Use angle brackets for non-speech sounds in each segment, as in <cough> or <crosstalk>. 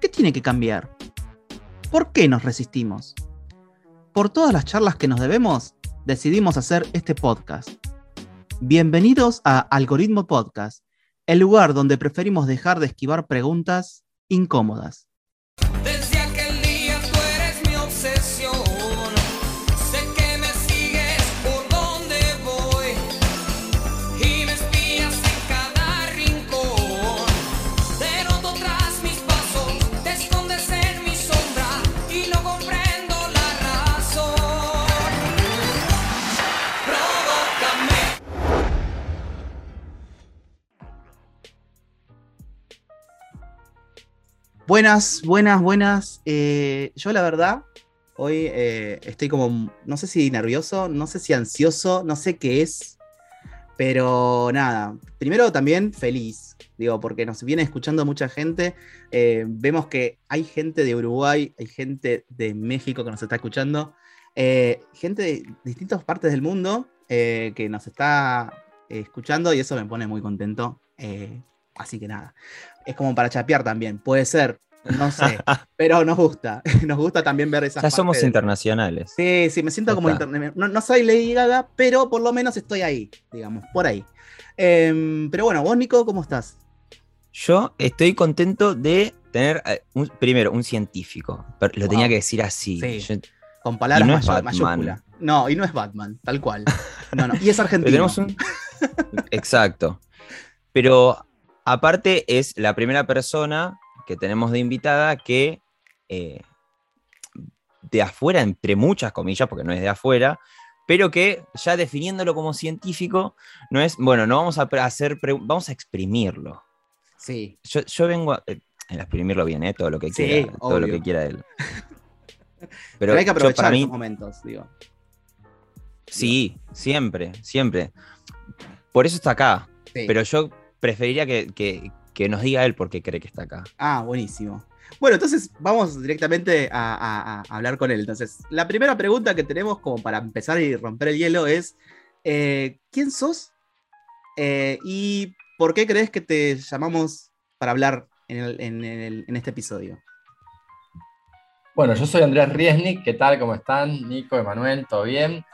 ¿Qué tiene que cambiar? ¿Por qué nos resistimos? Por todas las charlas que nos debemos, decidimos hacer este podcast. Bienvenidos a Algoritmo Podcast, el lugar donde preferimos dejar de esquivar preguntas incómodas. Buenas, buenas, buenas. Eh, yo la verdad, hoy eh, estoy como, no sé si nervioso, no sé si ansioso, no sé qué es, pero nada. Primero también feliz, digo, porque nos viene escuchando mucha gente. Eh, vemos que hay gente de Uruguay, hay gente de México que nos está escuchando, gente de distintas partes del mundo que nos está escuchando y eso me pone muy contento. Así que nada, es como para chapear también, puede ser, no sé, <laughs> pero nos gusta, <laughs> nos gusta también ver esas Ya somos internacionales. Sí, sí, me siento como internet. No, no soy Lady Gaga, pero por lo menos estoy ahí, digamos, por ahí. Em, pero bueno, vos, Nico, ¿cómo estás? Yo estoy contento de tener, eh, un- primero, un científico. pero lo tenía que decir así. Sí. Yo- Con palabras no mayúscula. No, y no es Batman, tal cual. No, no. Y es <laughs> pero argentino. tenemos un. Exacto. Pero aparte es la primera persona que tenemos de invitada que eh, de afuera, entre muchas comillas, porque no es de afuera, pero que ya definiéndolo como científico, no es, bueno, no vamos a hacer, vamos a exprimirlo. Sí. Yo, yo vengo a, eh, a exprimirlo bien, ¿eh? todo lo que Sí, quiera, todo lo que quiera él. <laughs> Pero, Pero, hay que yo, aprovechar para mí, esos momentos, digo. sí, siempre, siempre. Por eso está acá. Sí. Pero yo preferiría que, que- que nos diga él por qué cree que está acá. Ah, buenísimo. Bueno, entonces vamos directamente a, a- a hablar con él. Entonces, la primera pregunta que tenemos como para empezar y romper el hielo es, eh, ¿quién sos? Eh, ¿Y por qué crees que te llamamos para hablar en, el- en el- en este episodio? Bueno, yo soy Andrés Riesnik, ¿qué tal? ¿Cómo están? Nico, Emanuel, ¿todo bien?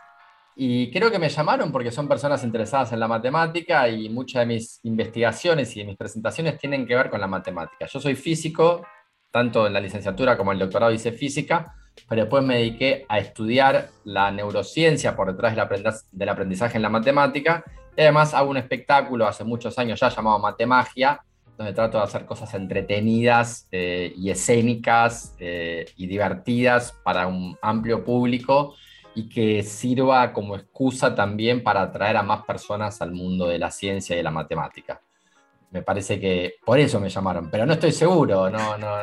Y creo que me llamaron porque son personas interesadas en la matemática y muchas de mis investigaciones y de mis presentaciones tienen que ver con la matemática. Yo soy físico, tanto en la licenciatura como en el doctorado hice física, pero después me dediqué a estudiar la neurociencia por detrás del aprendizaje en la matemática y además hago un espectáculo hace muchos años ya llamado Matemagia, donde trato de hacer cosas entretenidas eh, y escénicas eh, y divertidas para un amplio público y que sirva como excusa también para atraer a más personas al mundo de la ciencia y de la matemática. Me parece que por eso me llamaron, pero no estoy seguro, no, no,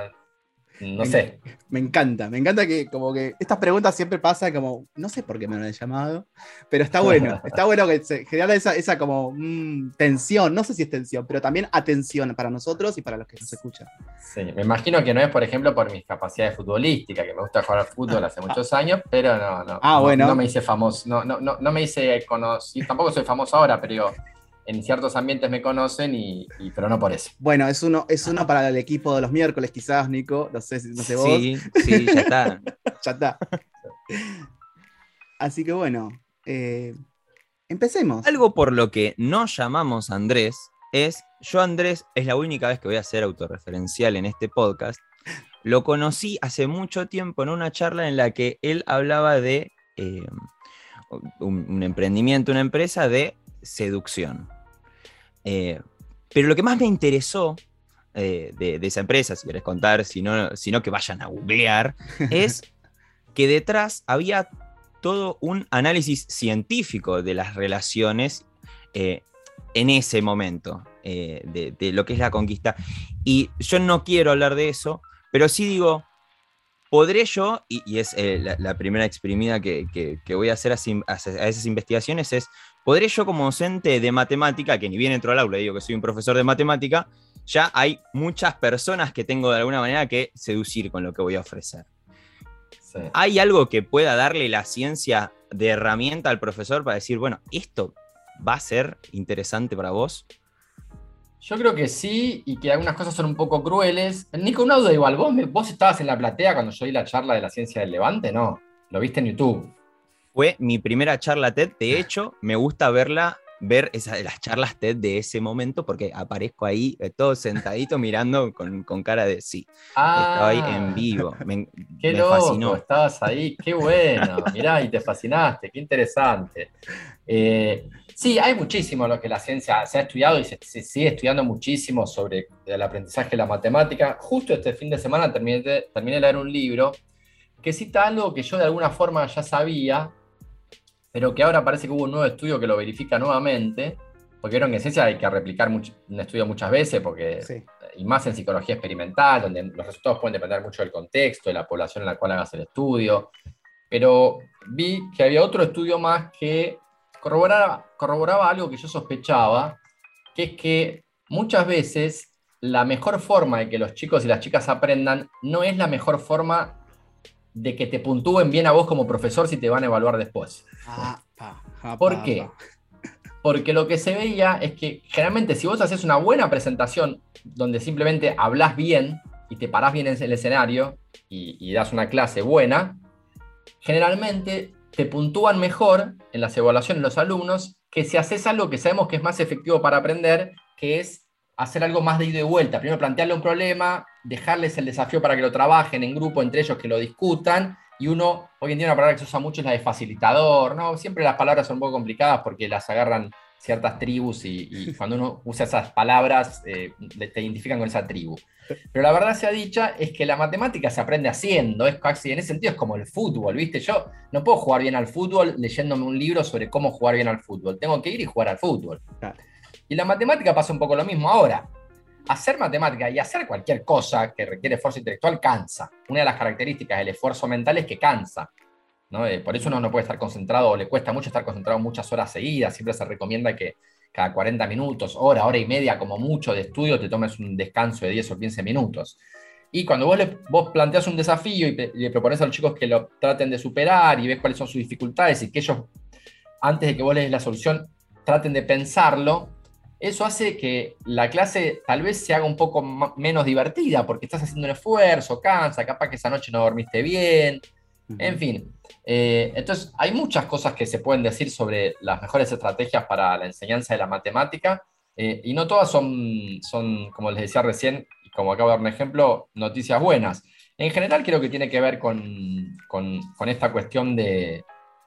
no sé. Me encanta, me encanta que como que estas preguntas siempre pasan como, no sé por qué me lo han llamado, pero está bueno, <laughs> está bueno que se genera esa, esa como mm, tensión, no sé si es tensión, pero también atención para nosotros y para los que nos escuchan. Sí, me imagino que no es, por ejemplo, por mis capacidades futbolísticas, que me gusta jugar al fútbol hace muchos años, pero no, no. Ah, no- bueno. No me hice famoso, no, no, no, no me hice conocido, tampoco soy famoso ahora, pero en ciertos ambientes me conocen, y, y- pero no por eso. Bueno, es uno, es uno para el equipo de los miércoles, quizás, Nico. No sé, si- no sé vos. Sí, sí, ya está. <laughs> Ya está. Así que bueno, eh, empecemos. Algo por lo que no llamamos a Andrés es, yo Andrés es la única vez que voy a ser autorreferencial en este podcast. Lo conocí hace mucho tiempo en una charla en la que él hablaba de eh, un, un emprendimiento, una empresa de seducción. Eh, pero lo que más me interesó eh, de, de esa empresa, si querés contar, si no, si no que vayan a googlear, <laughs> es que detrás había todo un análisis científico de las relaciones eh, en ese momento. eh, de, de lo que es la conquista. Y yo no quiero hablar de eso, pero sí digo, ¿podré yo, y, y es la, la primera exprimida que, que- que voy a hacer a esas investigaciones, es, ¿podré yo como docente de matemática, que ni bien entro al aula digo que soy un profesor de matemática, ya hay muchas personas que tengo de alguna manera que seducir con lo que voy a ofrecer? Sí. ¿Hay algo que pueda darle la ciencia de herramienta al profesor para decir, bueno, esto va a ser interesante para vos? Yo creo que sí, y que algunas cosas son un poco crueles. Nico, una duda igual, ¿vos, me- vos estabas en la platea cuando yo di la charla de la ciencia del levante, ¿no? Lo viste en YouTube. Fue mi primera charla TED. De hecho, me gusta verla, ver esa, las charlas TED de ese momento, porque aparezco ahí eh, todo sentadito <laughs> mirando con, con cara de sí. Estaba ahí en vivo. Me, Ah, <laughs> Qué me loco, fascinó. estabas ahí, qué bueno, <laughs> mirá, y te fascinaste, qué interesante. Eh, sí, hay muchísimo lo que la ciencia se ha estudiado y se, se sigue estudiando muchísimo sobre el aprendizaje de la matemática. Justo este fin de semana terminé, terminé de leer un libro que cita algo que yo de alguna forma ya sabía, pero que ahora parece que hubo un nuevo estudio que lo verifica nuevamente, porque vieron que en ciencia hay que replicar un estudio muchas veces, porque Sí. y más en psicología experimental, donde los resultados pueden depender mucho del contexto, de la población en la cual hagas el estudio. Pero vi que había otro estudio más que corroboraba, corroboraba algo que yo sospechaba, que es que muchas veces la mejor forma de que los chicos y las chicas aprendan no es la mejor forma de que te puntúen bien a vos como profesor si te van a evaluar después. Ah, pa, ja, ¿Por pa, qué? pa. Porque lo que se veía es que generalmente si vos haces una buena presentación donde simplemente hablas bien y te parás bien en el escenario y, y das una clase buena, generalmente te puntúan mejor en las evaluaciones los alumnos que si haces algo que sabemos que es más efectivo para aprender, que es hacer algo más de ida y vuelta. Primero plantearle un problema, dejarles el desafío para que lo trabajen en grupo entre ellos, que lo discutan. Y uno, hoy en día una palabra que se usa mucho es la de facilitador, ¿no? Siempre las palabras son un poco complicadas porque las agarran ciertas tribus y, y <laughs> cuando uno usa esas palabras eh, te identifican con esa tribu. Pero la verdad sea dicha es que la matemática se aprende haciendo, es casi, en ese sentido es como el fútbol, ¿viste? Yo no puedo jugar bien al fútbol leyéndome un libro sobre cómo jugar bien al fútbol, tengo que ir y jugar al fútbol. Y la matemática pasa un poco lo mismo ahora. Hacer matemática y hacer cualquier cosa que requiere esfuerzo intelectual cansa. Una de las características del esfuerzo mental es que cansa. ¿no? Eh, por eso uno no puede estar concentrado o le cuesta mucho estar concentrado muchas horas seguidas. Siempre se recomienda que cada 40 minutos, hora, hora y media como mucho de estudio, te tomes un descanso de 10 o 15 minutos. Y cuando vos, vos planteas un desafío y le propones a los chicos que lo traten de superar y ves cuáles son sus dificultades y que ellos, antes de que vos les des la solución, traten de pensarlo, eso hace que la clase tal vez se haga un poco menos divertida porque estás haciendo un esfuerzo, cansa, capaz que esa noche no dormiste bien, en fin. eh, entonces, hay muchas cosas que se pueden decir sobre las mejores estrategias para la enseñanza de la matemática eh, y no todas son, son, como les decía recién, y como acabo de dar un ejemplo, noticias buenas. En general creo que tiene que ver con, con- con esta cuestión de,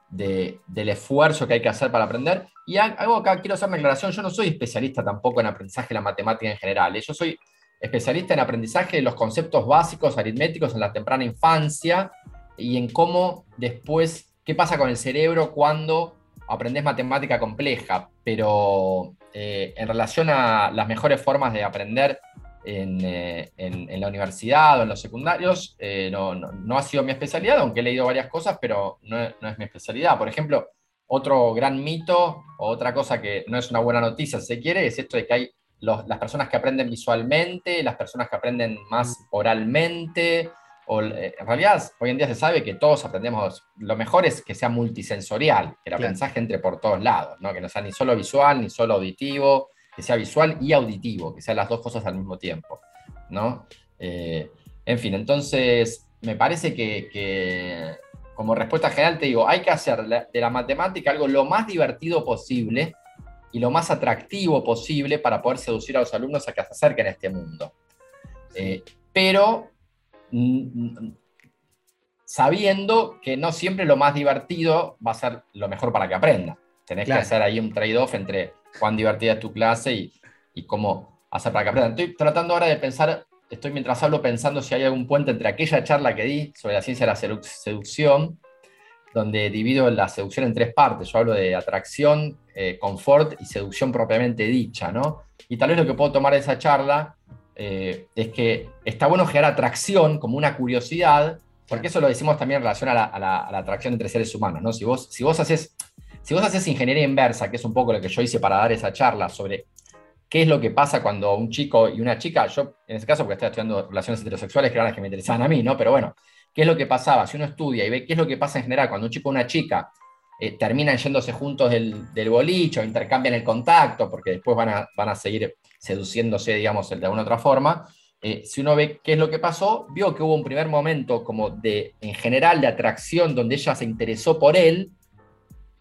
de- del esfuerzo que hay que hacer para aprender. Y algo acá, quiero hacer una aclaración, yo no soy especialista tampoco en aprendizaje de la matemática en general. ¿eh? Yo soy especialista en aprendizaje de los conceptos básicos aritméticos en la temprana infancia y en cómo después, qué pasa con el cerebro cuando aprendes matemática compleja, pero eh, en relación a las mejores formas de aprender en, eh, en- en la universidad o en los secundarios, eh, no, no- no ha sido mi especialidad, aunque he leído varias cosas, pero no, no es mi especialidad. Por ejemplo, otro gran mito o otra cosa que no es una buena noticia, si se quiere, es esto de que hay los- las personas que aprenden visualmente, las personas que aprenden más oralmente, o, eh, en realidad hoy en día se sabe que todos aprendemos, lo mejor es que sea multisensorial, que el aprendizaje entre por todos lados, ¿no? que no sea ni solo visual ni solo auditivo, que sea visual y auditivo, que sean las dos cosas al mismo tiempo. ¿no? Eh, en fin, entonces me parece que, que, como respuesta general te digo, hay que hacer de la matemática algo lo más divertido posible y lo más atractivo posible para poder seducir a los alumnos a que se acerquen a este mundo. Eh, pero mm, sabiendo que no siempre lo más divertido va a ser lo mejor para que aprenda. Tenés Claro. que hacer ahí un trade-off entre cuán divertida es tu clase y, cómo hacer para que aprendan. Estoy tratando ahora de pensar, estoy mientras hablo pensando si hay algún puente entre aquella charla que di sobre la ciencia de la sedu- seducción donde divido la seducción en tres partes. Yo hablo de atracción, eh, confort y seducción propiamente dicha, ¿no? Y tal vez lo que puedo tomar de esa charla eh, es que está bueno generar atracción como una curiosidad, porque eso lo decimos también en relación a la, a la- a la atracción entre seres humanos, ¿no? Si vos, si vos haces si vos haces ingeniería inversa, que es un poco lo que yo hice para dar esa charla sobre qué es lo que pasa cuando un chico y una chica, yo en este caso porque estoy estudiando relaciones heterosexuales, que eran las que me interesaban a mí, ¿no? Pero bueno, ¿qué es lo que pasaba? Si uno estudia y ve qué es lo que pasa en general cuando un chico y una chica eh, terminan yéndose juntos del, del boliche o intercambian el contacto, porque después van a, van a seguir seduciéndose, digamos, de alguna otra forma, eh, si uno ve qué es lo que pasó, vio que hubo un primer momento como de, en general, de atracción, donde ella se interesó por él,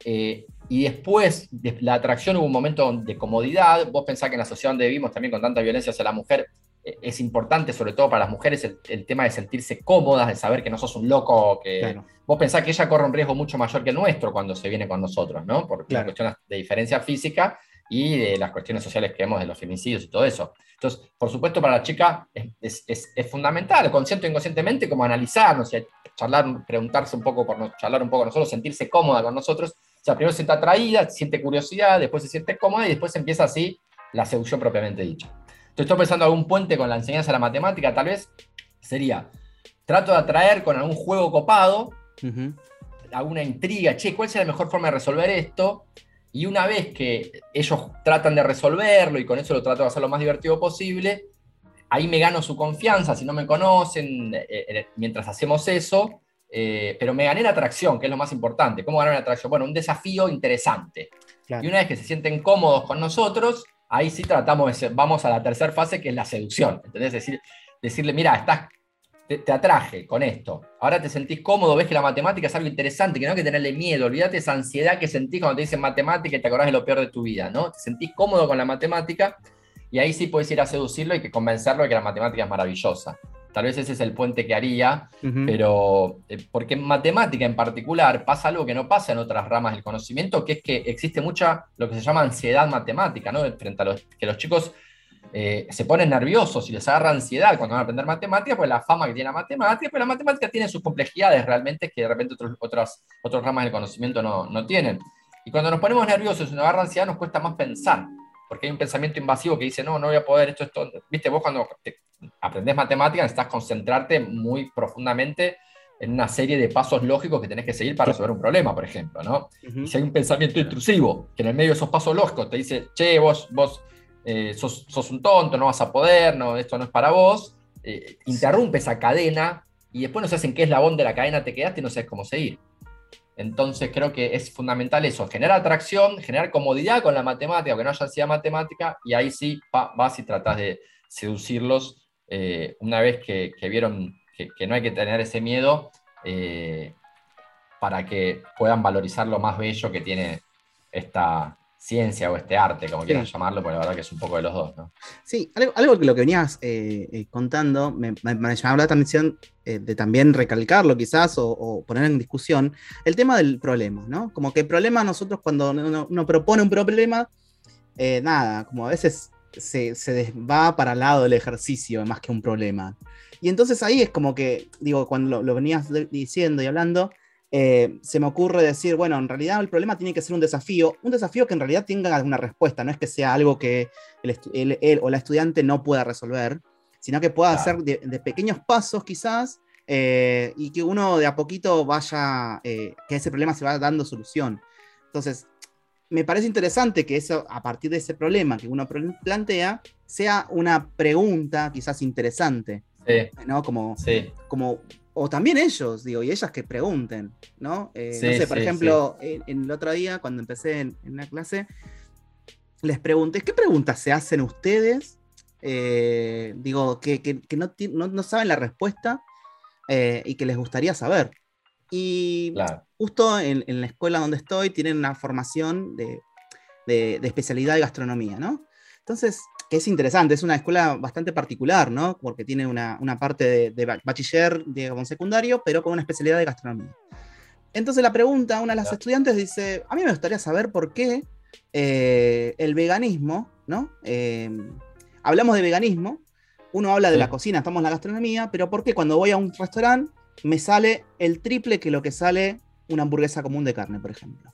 eh, y después de la atracción hubo un momento de comodidad. Vos pensás que en la sociedad donde vivimos, también con tanta violencia hacia la mujer, eh, es importante, sobre todo para las mujeres, el, el tema de sentirse cómodas, de saber que no sos un loco, que Claro. vos pensás que ella corre un riesgo mucho mayor que el nuestro cuando se viene con nosotros, ¿no? Por Claro. cuestiones de diferencia física y de las cuestiones sociales que vemos de los feminicidios y todo eso. Entonces, por supuesto, para la chica es, es- es- es fundamental, consciente o inconscientemente, como analizarnos y charlar, preguntarse un poco por nos- charlar un poco con nosotros, sentirse cómoda con nosotros. O sea, primero se siente atraída, siente curiosidad, después se siente cómoda y después empieza así la seducción propiamente dicha. Entonces, estoy pensando algún puente con la enseñanza de la matemática, tal vez sería, trato de atraer con algún juego copado, Ujú. alguna intriga, che, ¿cuál sería la mejor forma de resolver esto? Y una vez que ellos tratan de resolverlo y con eso lo trato de hacer lo más divertido posible, ahí me gano su confianza, si no me conocen, eh, eh, mientras hacemos eso, eh, pero me gané la atracción, que es lo más importante. ¿Cómo ganar la atracción? Bueno, un desafío interesante. Claro. Y una vez que se sienten cómodos con nosotros, ahí sí tratamos de ser- vamos a la tercera fase, que es la seducción. ¿Entendés? Decir, decirle, mira, estás, te, te atraje con esto. Ahora te sentís cómodo, ves que la matemática es algo interesante, que no hay que tenerle miedo. Olvídate esa ansiedad que sentís cuando te dicen matemática y te acordás de lo peor de tu vida, ¿no? Te sentís cómodo con la matemática y ahí sí puedes ir a seducirlo y que convencerlo de que la matemática es maravillosa. Tal vez ese es el puente que haría, pero eh, porque en matemática en particular pasa algo que no pasa en otras ramas del conocimiento, que es que existe mucha lo que se llama ansiedad matemática, ¿no? Frente a los que los chicos eh, se ponen nerviosos y les agarra ansiedad cuando van a aprender matemática, pues la fama que tiene la matemática, pero la matemática tiene sus complejidades realmente que de repente otros, otras, otras ramas del conocimiento no, no tienen. Y cuando nos ponemos nerviosos y nos agarra ansiedad, nos cuesta más pensar, porque hay un pensamiento invasivo que dice, no, no voy a poder, esto, esto. Viste, vos cuando te- aprendes matemática necesitas concentrarte muy profundamente en una serie de pasos lógicos que tenés que seguir para resolver un problema, por ejemplo, ¿no? Ujú. Y si hay un pensamiento intrusivo que en el medio de esos pasos lógicos te dice, che, vos, vos eh, sos, sos un tonto, no vas a poder, no, esto no es para vos, eh, interrumpe esa cadena y después no sabes en qué eslabón de la cadena te quedaste y no sabes cómo seguir. Entonces creo que es fundamental eso, generar atracción, generar comodidad con la matemática, que no haya ansiedad matemática, y ahí sí va- vas y tratás de seducirlos eh, una vez que, vieron que, que no hay que tener ese miedo eh, para que puedan valorizar lo más bello que tiene esta ciencia o este arte, como quieran llamarlo, porque la verdad que es un poco de los dos, ¿no? Sí, algo, algo que lo que venías eh, eh, contando me, me, me llamaba la atención eh, de también recalcarlo quizás o, o poner en discusión el tema del problema, ¿no? Como que el problema nosotros cuando uno, uno propone un problema, eh, nada, como a veces se, se va para el lado del ejercicio más que un problema. Y entonces ahí es como que, digo, cuando lo, lo venías diciendo y hablando, eh, se me ocurre decir, bueno, en realidad el problema tiene que ser un desafío, un desafío que en realidad tenga alguna respuesta, no es que sea algo que el, él o la estudiante no pueda resolver, sino que pueda Claro. hacer de, de pequeños pasos quizás eh, y que uno de a poquito vaya, eh, que ese problema se vaya dando solución. Entonces, me parece interesante que eso, a partir de ese problema que uno plantea, sea una pregunta quizás interesante, Sí, ¿no? Como, sí, como, o también ellos, digo, y ellas que pregunten, ¿no? Eh, Sí, no sé, por sí, ejemplo, en, en el otro día, cuando empecé en, en una clase, les pregunté, ¿qué preguntas se hacen ustedes? Eh, digo, que, que- que no, no, no saben la respuesta eh, y que les gustaría saber. Y claro. justo en, en la escuela donde estoy tienen una formación de, de- de especialidad de gastronomía, ¿no? Entonces, que es interesante, es una escuela bastante particular, ¿no? Porque tiene una, una parte de, de ba- bachiller, digamos, secundario, pero con una especialidad de gastronomía. Entonces la pregunta, una de las estudiantes dice, a mí me gustaría saber por qué eh, el veganismo, ¿no? Eh, hablamos de veganismo, uno habla de Sí. la cocina, estamos en la gastronomía, pero ¿por qué cuando voy a un restaurante me sale el triple que lo que sale una hamburguesa común de carne, por ejemplo?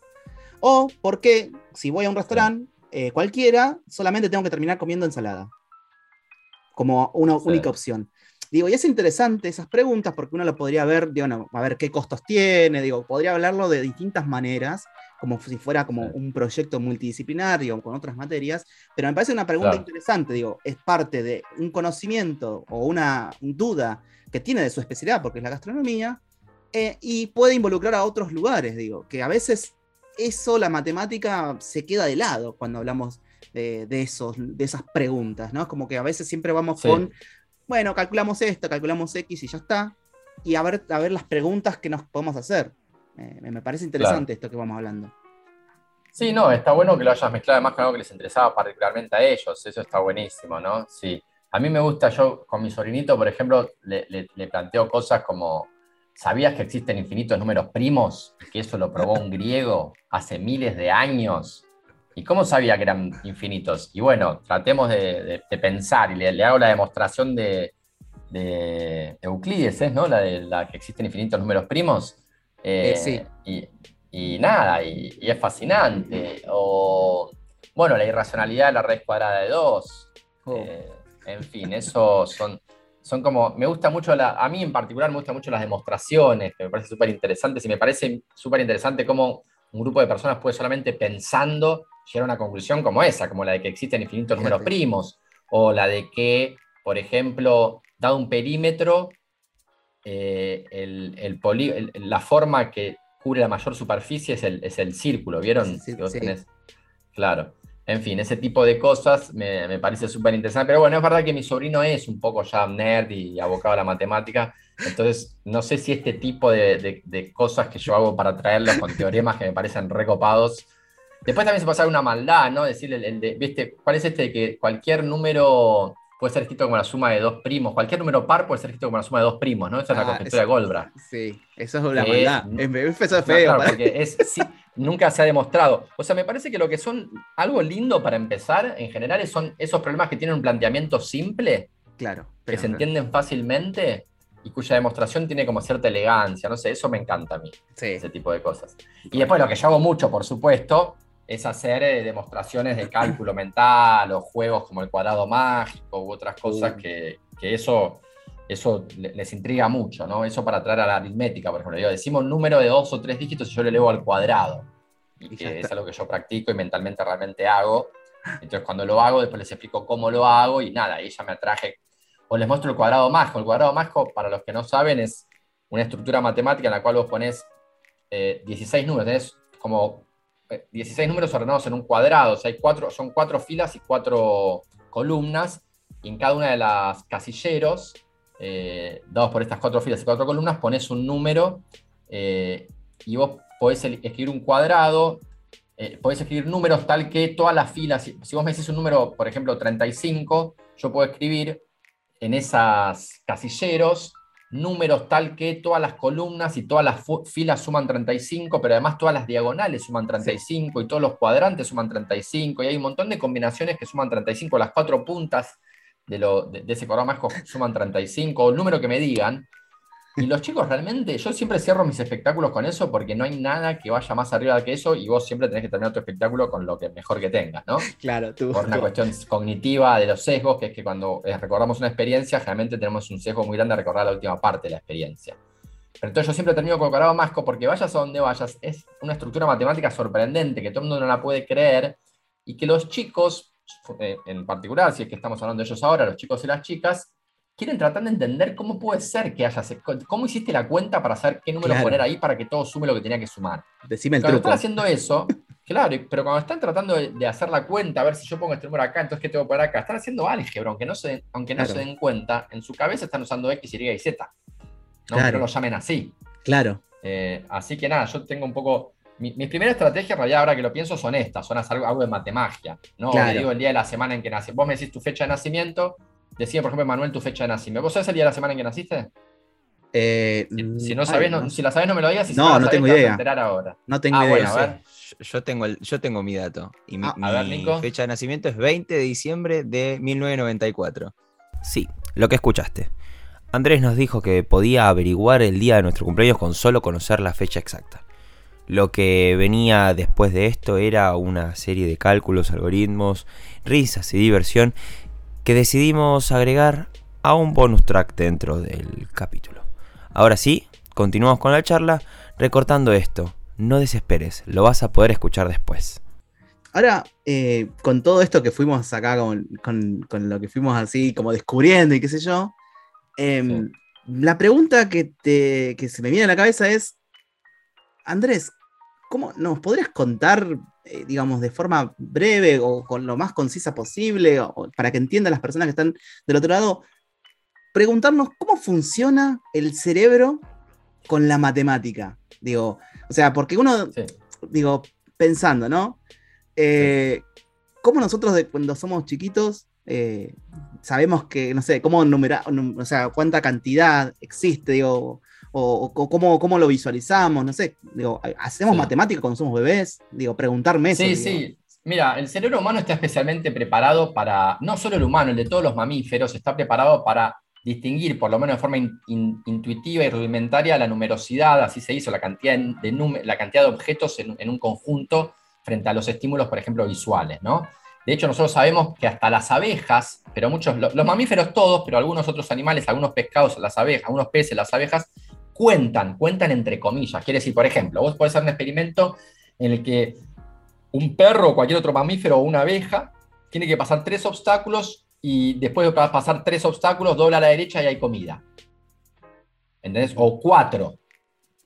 O por qué, si voy a un restaurante eh, cualquiera, solamente tengo que terminar comiendo ensalada. Como una Sí. única opción. Digo, y es interesante esas preguntas porque uno lo podría ver, digo, no, a ver qué costos tiene, digo, podría hablarlo de distintas maneras, como si fuera como Sí. un proyecto multidisciplinario con otras materias, pero me parece una pregunta Claro. interesante, digo, es parte de un conocimiento o una duda que tiene de su especialidad, porque es la gastronomía, eh, y puede involucrar a otros lugares, digo, que a veces eso, la matemática, se queda de lado cuando hablamos de, de esos, de esas preguntas, ¿no? Es como que a veces siempre vamos Sí. con, bueno, calculamos esto, calculamos X y ya está, y a ver, a ver las preguntas que nos podemos hacer. Eh, me- parece interesante esto que vamos hablando. Sí, no, está bueno que lo hayas mezclado además con algo que les interesaba particularmente a ellos, eso está buenísimo, ¿no? Sí. A mí me gusta, yo con mi sobrinito, por ejemplo, le, le- le planteo cosas como, ¿sabías que existen infinitos números primos? Y que eso lo probó un griego hace miles de años. ¿Y cómo sabía que eran infinitos? Y bueno, tratemos de, de- de pensar y le, le hago la demostración de, de Euclides, ¿es, ¿no? La de la que existen infinitos números primos. Eh, Eh, sí. Y, y nada, y, y es fascinante. O, bueno, la irracionalidad de la raíz cuadrada de 2. Oh. Eh, en fin, eso son, son como, me gusta mucho, la, a mí en particular me gustan mucho las demostraciones, que me parece súper interesantes y me parece súper interesante cómo un grupo de personas puede solamente pensando llegar a una conclusión como esa, como la de que existen infinitos números primos, o la de que, por ejemplo, dado un perímetro, eh, el- el poli- el- la forma que cubre la mayor superficie es el, es el círculo, ¿vieron? Sí, vos sí. tenés- Claro. En fin, ese tipo de cosas me, parece súper interesante. Pero bueno, es verdad que mi sobrino es un poco ya nerd y abocado a la matemática. Entonces, no sé si este tipo de, cosas que yo hago para traerlo con teoremas que me parecen recopados. Después también se puede hacer una maldad, ¿no? Decir, el, el. ¿Cuál es este de que cualquier número puede ser escrito como la suma de dos primos? Cualquier número par puede ser escrito como la suma de dos primos, ¿no? Esa es la Ah, conjetura de Goldbach. Sí, eso es una Que maldad. es- Es, es- eso es No, claro, porque es, sí, nunca se ha demostrado. O sea, me parece que lo que son algo lindo para empezar, en general, son esos problemas que tienen un planteamiento simple, Claro. que se entienden fácilmente y cuya demostración tiene como cierta elegancia. No sé, eso me encanta a mí, Sí. ese tipo de cosas. Y después lo que yo hago mucho, por supuesto, es hacer eh, demostraciones de cálculo mental o juegos como el cuadrado mágico u otras cosas que, que eso, eso le- les intriga mucho, ¿no? Eso para traer a la aritmética, por ejemplo. Digo, decimos un número de dos o tres dígitos y yo le elevo al cuadrado. Y que es algo que yo practico y mentalmente realmente hago. Entonces cuando lo hago, después les explico cómo lo hago y nada, ahí ya me atraje. O les muestro el cuadrado mágico. El cuadrado mágico, para los que no saben, es una estructura matemática en la cual vos pones eh, 16 números. Tenés como 16 números ordenados en un cuadrado. O sea, hay cuatro, son cuatro filas y cuatro columnas. Y en cada una de las casilleros, eh, dados por estas cuatro filas y cuatro columnas, pones un número eh, y vos podés escribir un cuadrado. eh, podés escribir números tal que todas las filas, si, si vos me decís un número, por ejemplo, 35, yo puedo escribir en esas casilleros números tal que todas las columnas y todas las filas suman 35, pero además todas las diagonales suman 35 y todos los cuadrantes suman 35 y hay un montón de combinaciones que suman 35, las cuatro puntas de, lo, de, de ese mágico suman 35, o el número que me digan. Y los chicos realmente, yo siempre cierro mis espectáculos con eso porque no hay nada que vaya más arriba que eso y vos siempre tenés que terminar tu espectáculo con lo que mejor que tengas, ¿no? <laughs> Claro, tú. por una cuestión cognitiva de los sesgos, que es que cuando eh, recordamos una experiencia, generalmente tenemos un sesgo muy grande a recordar la última parte de la experiencia. Pero entonces yo siempre termino con el cuadrado mágico porque vayas a donde vayas, es una estructura matemática sorprendente que todo el mundo no la puede creer y que los chicos, eh, en particular, si es que estamos hablando de ellos ahora, los chicos y las chicas, quieren tratar de entender cómo puede ser que hayas, cómo hiciste la cuenta para saber qué número Claro. poner ahí para que todo sume lo que tenía que sumar. Decime el Cuando truco. están haciendo eso, <laughs> claro, pero cuando están tratando de, de hacer la cuenta, a ver si yo pongo este número acá, entonces ¿qué tengo que poner acá? Están haciendo álgebra, aunque no se, den- aunque no Claro. se den cuenta, en su cabeza están usando X, Y y Z. ¿no? Claro. No lo llamen así. Claro. Eh, así que nada, yo tengo un poco. Mi, mis primeras estrategias, en realidad, ahora que lo pienso, son estas: son algo, algo de matemagia. ¿no? Claro. Le digo el día de la semana en que nací. Vos me decís tu fecha de nacimiento, decime, por ejemplo, Manuel, tu fecha de nacimiento. ¿Vos sabés el día de la semana en que naciste? Eh, Si, si no no- si la sabés, no me lo digas. y si No, no sabés, tengo te vas a idea. enterar ahora. No tengo Ah, idea. bueno, a ver. Yo- tengo, el, yo tengo mi dato. Y mi, Ah, a ver, mi Nico. fecha de nacimiento es 20 de diciembre de 1994. Sí, lo que escuchaste. Andrés nos dijo que podía averiguar el día de nuestro cumpleaños con solo conocer la fecha exacta. Lo que venía después de esto era una serie de cálculos, algoritmos, risas y diversión que decidimos agregar a un bonus track dentro del capítulo. Ahora sí, continuamos con la charla recortando esto. No desesperes, lo vas a poder escuchar después. Ahora, eh, con todo esto que fuimos acá, con, con- con lo que fuimos así como descubriendo y qué sé yo, em, la pregunta que, te, que se me viene a la cabeza es, Andrés, ¿cómo nos podrías contar, eh, digamos, de forma breve o con lo más concisa posible, o- para que entiendan las personas que están del otro lado, preguntarnos cómo funciona el cerebro con la matemática? Digo, o sea, porque uno Sí. digo, pensando, ¿no? Eh, ¿Cómo nosotros de cuando somos chiquitos eh, sabemos que, no sé, cómo numerar, o sea, cuánta cantidad existe, digo, o, o cómo, cómo lo visualizamos, no sé, digo, hacemos Sí. matemática cuando somos bebés, digo, preguntarme eso. Sí, digo. sí. Mira, el cerebro humano está especialmente preparado para, no solo el humano, el de todos los mamíferos, está preparado para distinguir, por lo menos de forma in- in- intuitiva y rudimentaria, la numerosidad, así se hizo, la cantidad de, la cantidad de objetos en, en un conjunto frente a los estímulos, por ejemplo, visuales, ¿no? De hecho, nosotros sabemos que hasta las abejas, pero muchos, lo- los mamíferos todos, pero algunos otros animales, algunos pescados, las abejas, algunos peces, las abejas, cuentan, cuentan entre comillas. Quiere decir, por ejemplo, vos podés hacer un experimento en el que un perro o cualquier otro mamífero o una abeja tiene que pasar tres obstáculos y después de pasar tres obstáculos dobla a la derecha y hay comida. ¿Entendés? O cuatro.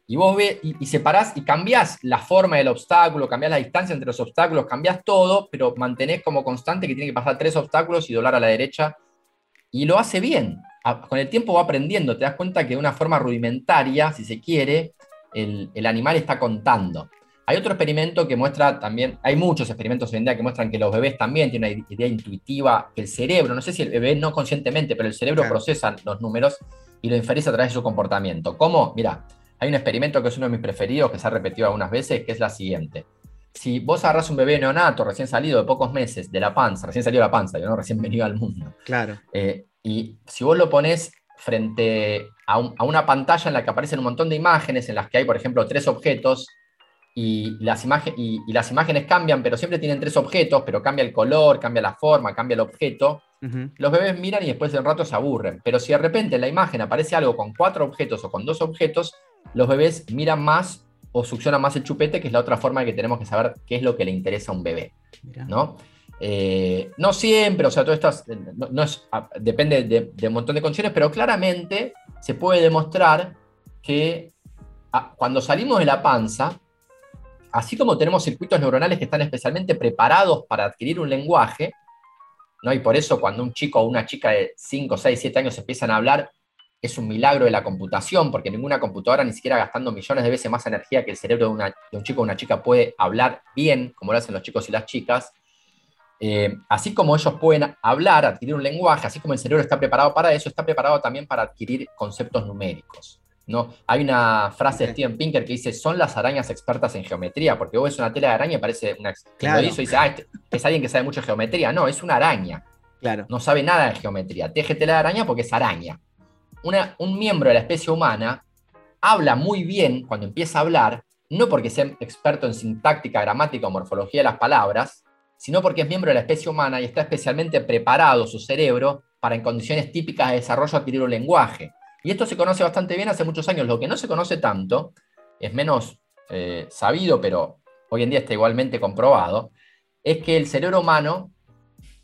Y vos ves y, y separás y cambiás la forma del obstáculo, cambiás la distancia entre los obstáculos, cambiás todo, pero mantenés como constante que tiene que pasar tres obstáculos y doblar a la derecha. Y lo hace bien. Con el tiempo va aprendiendo, te das cuenta que de una forma rudimentaria, si se quiere, el, el animal está contando. Hay otro experimento que muestra también, hay muchos experimentos hoy en día que muestran que los bebés también tienen una idea intuitiva, que el cerebro, no sé si el bebé no conscientemente, pero el cerebro Claro. procesa los números y lo inferís a través de su comportamiento. ¿Cómo? Mira, hay un experimento que es uno de mis preferidos, que se ha repetido algunas veces, que es la siguiente. Si vos agarrás un bebé neonato recién salido de pocos meses de la panza, recién salido de la panza, yo no recién venido al mundo, Claro. eh, y si vos lo pones frente a, un- a una pantalla en la que aparecen un montón de imágenes, en las que hay, por ejemplo, tres objetos, y las, imagen- y, y las imágenes cambian, pero siempre tienen tres objetos, pero cambia el color, cambia la forma, cambia el objeto, los bebés miran y después de un rato se aburren. Pero si de repente en la imagen aparece algo con cuatro objetos o con dos objetos, los bebés miran más o succionan más el chupete, que es la otra forma que tenemos que saber qué es lo que le interesa a un bebé. Mirá. ¿no? Eh, no siempre, o sea, todo esto es- no, es- depende de, de un montón de condiciones, pero claramente se puede demostrar que ah, cuando salimos de la panza, así como tenemos circuitos neuronales que están especialmente preparados para adquirir un lenguaje, ¿no? y por eso cuando un chico o una chica de 5, 6, 7 años empiezan a hablar, es un milagro de la computación, porque ninguna computadora, ni siquiera gastando millones de veces más energía que el cerebro de, una- de un chico o una chica, puede hablar bien, como lo hacen los chicos y las chicas. Eh, así como ellos pueden hablar, adquirir un lenguaje, así como el cerebro está preparado para eso, está preparado también para adquirir conceptos numéricos. ¿no? Hay una frase de. Steven Pinker que dice, son las arañas expertas en geometría, porque vos ves una tela de araña y parece una... Claro. Lo hizo y dice, ah, este- es alguien que sabe mucho de geometría. No, es una araña Claro. no sabe nada de geometría. Teje tela de araña porque es araña. Una- un miembro de la especie humana habla muy bien cuando empieza a hablar, no porque sea experto en sintáctica, gramática o morfología de las palabras, sino porque es miembro de la especie humana y está especialmente preparado su cerebro para en condiciones típicas de desarrollo adquirir un lenguaje. Y esto se conoce bastante bien hace muchos años. Lo que no se conoce tanto, es menos eh, sabido, pero hoy en día está igualmente comprobado, es que el cerebro humano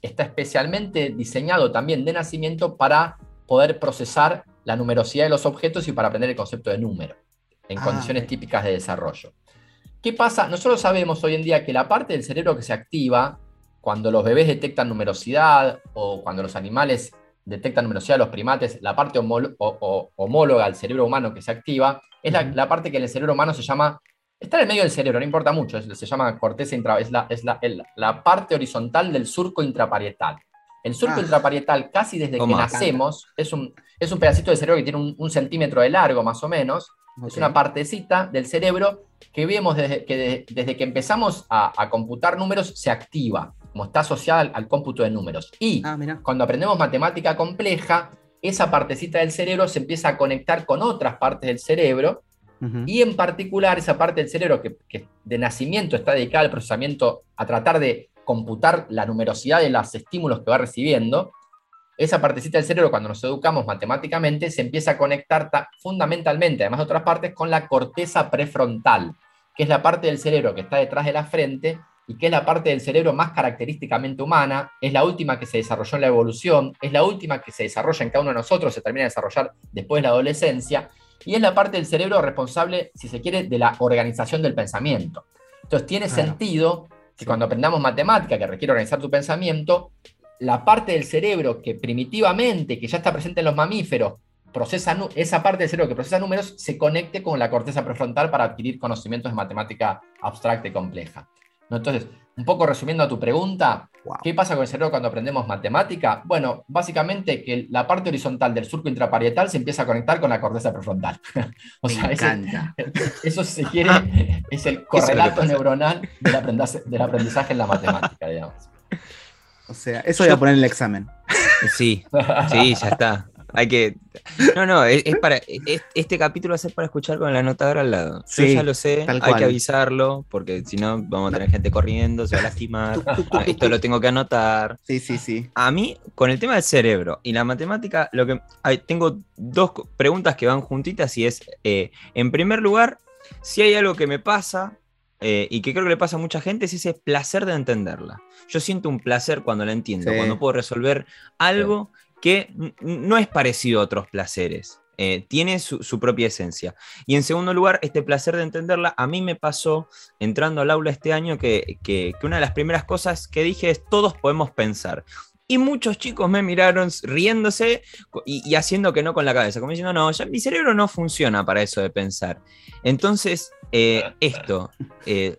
está especialmente diseñado también de nacimiento para poder procesar la numerosidad de los objetos y para aprender el concepto de número en Ah, condiciones típicas de desarrollo. ¿Qué pasa? Nosotros sabemos hoy en día que la parte del cerebro que se activa cuando los bebés detectan numerosidad o cuando los animales detectan numerosidad los primates, la parte homolo- o- o- homóloga al cerebro humano que se activa, es la, parte que en el cerebro humano se llama, está en el medio del cerebro, no importa mucho, es- se llama corteza intra, es, la, es la, el- la parte horizontal del surco intraparietal. El surco Ah. intraparietal, casi desde que nacemos, es un, es un pedacito de cerebro que tiene un, un centímetro de largo más o menos, es una partecita del cerebro que vemos desde que, de- desde que empezamos a, a computar números se activa, como está asociada al, al cómputo de números. Y Ah, cuando aprendemos matemática compleja, esa partecita del cerebro se empieza a conectar con otras partes del cerebro. Y en particular esa parte del cerebro que, que de nacimiento está dedicada al procesamiento, a tratar de computar la numerosidad de los estímulos que va recibiendo, esa partecita del cerebro cuando nos educamos matemáticamente se empieza a conectar ta- fundamentalmente, además de otras partes, con la corteza prefrontal, que es la parte del cerebro que está detrás de la frente y que es la parte del cerebro más característicamente humana, es la última que se desarrolló en la evolución, es la última que se desarrolla en cada uno de nosotros, se termina de desarrollar después de la adolescencia, y es la parte del cerebro responsable, si se quiere, de la organización del pensamiento. Entonces tiene Claro. sentido que cuando aprendamos matemática, que requiere organizar tu pensamiento, la parte del cerebro que primitivamente, que ya está presente en los mamíferos, procesa esa parte del cerebro que procesa números, se conecte con la corteza prefrontal para adquirir conocimientos de matemática abstracta y compleja. ¿No? Entonces, un poco resumiendo a tu pregunta, Wow. ¿qué pasa con el cerebro cuando aprendemos matemática? Bueno, básicamente que la parte horizontal del surco intraparietal se empieza a conectar con la corteza prefrontal. <laughs> o Me sea, ese- encanta. <laughs> eso si se quiere, es el <laughs> correlato neuronal del aprendizaje, del aprendizaje en la matemática, digamos. O sea, eso voy a poner en el examen. Sí, sí, ya está. Hay que. No, no, es, es para. es- este capítulo va a ser para escuchar con la anotadora al lado. Yo Sí, ya lo sé, hay que avisarlo, porque si no vamos a tener gente corriendo, se va a lastimar. <laughs> Ah, Esto lo tengo que anotar. Sí, sí, sí. A mí, con el tema del cerebro y la matemática, lo que hay- tengo dos preguntas que van juntitas y es, eh, en primer lugar, si hay algo que me pasa eh, y que creo que le pasa a mucha gente, es ese placer de entenderla. Yo siento un placer cuando la entiendo, Sí. cuando puedo resolver algo que no es parecido a otros placeres. eh, tiene su, su propia esencia. Y en segundo lugar, este placer de entenderla, a mí me pasó entrando al aula este año que, que- que una de las primeras cosas que dije es todos podemos pensar. Y muchos chicos me miraron riéndose y, y haciendo que no con la cabeza, como diciendo, no, ya mi cerebro no funciona para eso de pensar. Entonces, eh, esto, eh,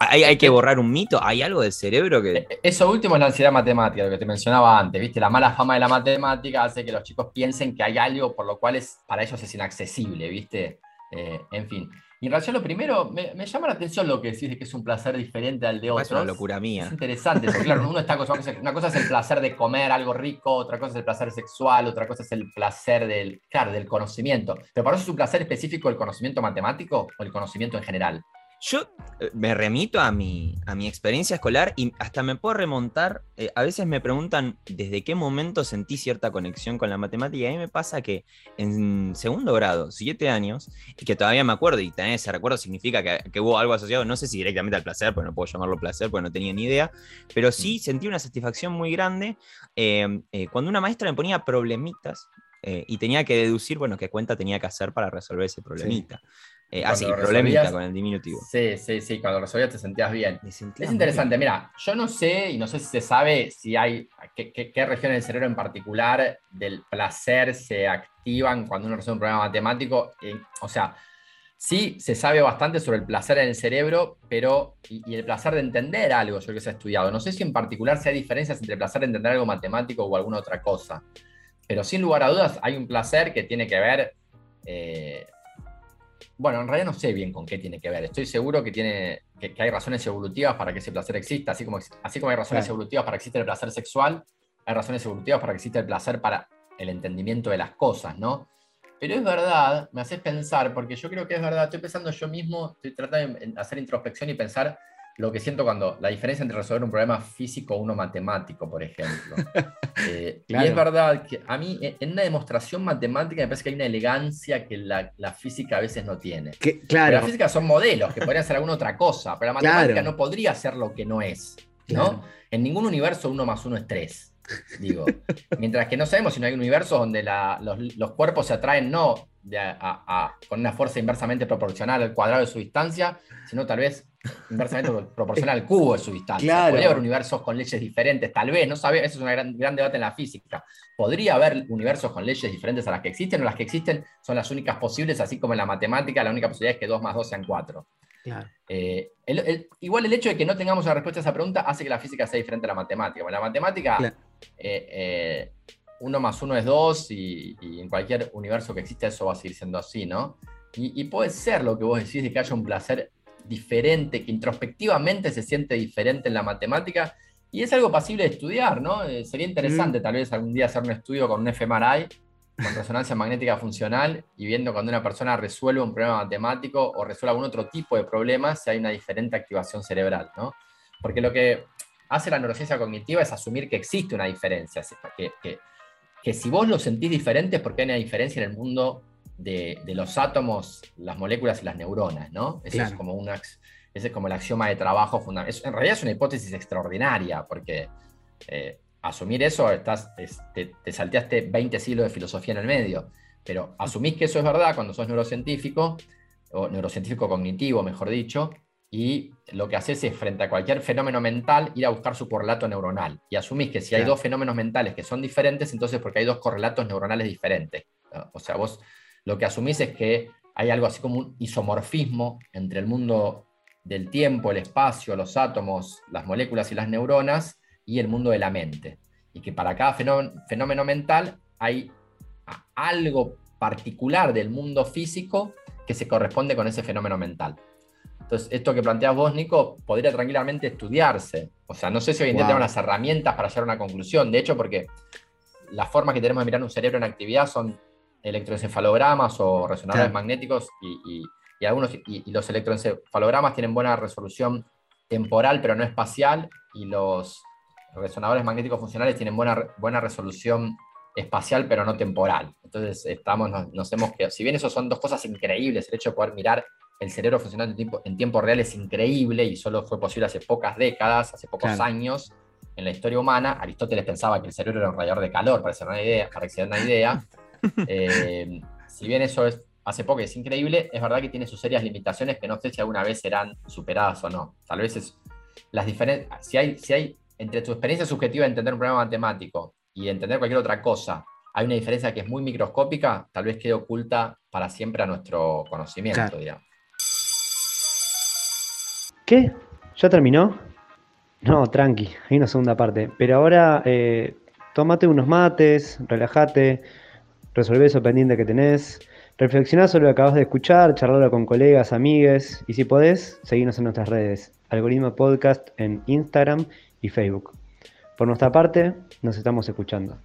hay, hay que borrar un mito, hay algo del cerebro que... Eso último es la ansiedad matemática, lo que te mencionaba antes, ¿viste? La mala fama de la matemática hace que los chicos piensen que hay algo por lo cual es, para ellos es inaccesible, ¿viste? Eh, en fin. Y en relación a lo primero, me, me llama la atención lo que decís de que es un placer diferente al de otros. Es una locura Es mía. interesante, porque claro, uno está acostumbrado una cosa es el placer de comer algo rico, otra cosa es el placer sexual, otra cosa es el placer del, claro, del conocimiento. Pero para eso es un placer específico el conocimiento matemático o el conocimiento en general. Yo eh, me remito a mi, a mi experiencia escolar y hasta me puedo remontar. eh, a veces me preguntan desde qué momento sentí cierta conexión con la matemática. Y a mí me pasa que en segundo grado, siete años, y que todavía me acuerdo, y tener ese recuerdo significa que, que hubo algo asociado, no sé si directamente al placer, porque no puedo llamarlo placer, porque no tenía ni idea, pero sí sentí una satisfacción muy grande eh, eh, cuando una maestra me ponía problemitas. eh, y tenía que deducir, bueno, qué cuenta tenía que hacer para resolver ese problemita. Eh, ah, sí, problemita con el diminutivo. Sí, sí, sí, cuando resolvías te sentías bien. Me sentía Es interesante, bien. mira, yo no sé, y no sé si se sabe si hay, qué, qué, qué regiones del cerebro en particular del placer se activan cuando uno resuelve un problema matemático. Eh, o sea, sí se sabe bastante sobre el placer en el cerebro, pero, y, y el placer de entender algo, yo creo que se ha estudiado. No sé si en particular si hay diferencias entre el placer de entender algo matemático o alguna otra cosa, pero sin lugar a dudas hay un placer que tiene que ver... eh, bueno, en realidad no sé bien con qué tiene que ver. Estoy seguro que, tiene, que, que hay razones evolutivas para que ese placer exista, así como, así como hay razones Claro. evolutivas para que exista el placer sexual, hay razones evolutivas para que exista el placer para el entendimiento de las cosas, ¿no? Pero es verdad, me haces pensar, porque yo creo que es verdad, estoy pensando yo mismo, estoy tratando de hacer introspección y pensar lo que siento cuando la diferencia entre resolver un problema físico o uno matemático, por ejemplo. <laughs> Eh, Claro. Y es verdad que a mí en en una demostración matemática me parece que hay una elegancia que la, la física a veces no tiene. Que, Pero claro, la física son modelos, que podrían ser alguna otra cosa, pero la matemática Claro. no podría ser lo que no es. ¿no? Claro. En ningún universo uno más uno es tres, digo. Mientras que no sabemos si no hay un universo donde la- los, los cuerpos se atraen no de a- a- a- con una fuerza inversamente proporcional al cuadrado de su distancia, sino tal vez inversamente proporcional al cubo de su distancia. Claro. Podría haber universos con leyes diferentes, tal vez, no sabemos, eso es un gran, gran debate en la física. ¿Podría haber universos con leyes diferentes a las que existen o las que existen son las únicas posibles, así como en la matemática la única posibilidad es que 2 más 2 sean 4? claro. Eh, el- el- igual el hecho de que no tengamos una respuesta a esa pregunta hace que la física sea diferente a la matemática. En la matemática, Claro. eh, eh, uno más uno es dos y, y en cualquier universo que exista eso va a seguir siendo así, ¿no? Y, y puede ser lo que vos decís de que haya un placer diferente, que introspectivamente se siente diferente en la matemática y es algo pasible de estudiar, ¿no? Eh, sería interesante tal vez algún día hacer un estudio con un fMRI con resonancia <laughs> magnética funcional y viendo cuando una persona resuelve un problema matemático o resuelve algún otro tipo de problema, si hay una diferente activación cerebral, ¿no? Porque lo que hace la neurociencia cognitiva es asumir que existe una diferencia, que, que, que si vos lo sentís diferente es porque hay una diferencia en el mundo de, de los átomos, las moléculas y las neuronas, ¿no? Ese Claro. es como una, ese es como el axioma de trabajo fundamental. En realidad es una hipótesis extraordinaria, porque eh, asumir eso, estás, es- te, te salteaste 20 siglos de filosofía en el medio, pero asumís que eso es verdad cuando sos neurocientífico, o neurocientífico cognitivo, mejor dicho, y lo que haces es, frente a cualquier fenómeno mental, ir a buscar su correlato neuronal. Y asumís que si hay dos fenómenos mentales que son diferentes, entonces porque hay dos correlatos neuronales diferentes. O sea, vos lo que asumís es que hay algo así como un isomorfismo entre el mundo del tiempo, el espacio, los átomos, las moléculas y las neuronas, y el mundo de la mente. Y que para cada fenómeno, mental hay algo particular del mundo físico que se corresponde con ese fenómeno mental. Entonces, esto que planteas vos, Nico, podría tranquilamente estudiarse. O sea, no sé si hoy en día Wow. tenemos las herramientas para llegar a una conclusión. De hecho, porque las formas que tenemos de mirar un cerebro en actividad son electroencefalogramas o resonadores Claro. magnéticos y, y- y algunos, y, los electroencefalogramas tienen buena resolución temporal, pero no espacial, y los resonadores magnéticos funcionales tienen buena, buena resolución espacial, pero no temporal. Entonces, estamos, nos, nos hemos quedado- si bien eso son dos cosas increíbles, el hecho de poder mirar el cerebro funcionando en tiempo, en tiempo real es increíble y solo fue posible hace pocas décadas, hace pocos Claro. años en la historia humana. Aristóteles pensaba que el cerebro era un radiador de calor, para que se den una idea. Para que se den una idea. <laughs> Eh, si bien eso es hace poco es increíble, es verdad que tiene sus serias limitaciones que no sé si alguna vez serán superadas o no. Tal vez es las diferencias. Si hay, si hay entre tu experiencia subjetiva de entender un problema matemático y entender cualquier otra cosa, hay una diferencia que es muy microscópica, tal vez quede oculta para siempre a nuestro conocimiento, Claro. digamos. ¿Qué? ¿Ya terminó? No, tranqui, hay una segunda parte. Pero ahora eh, tómate unos mates, relájate, resolvé eso pendiente que tenés, reflexioná sobre lo que acabas de escuchar, charlarlo con colegas, amigues, y si podés, seguinos en nuestras redes, Algoritmo Podcast en Instagram y Facebook. Por nuestra parte, nos estamos escuchando.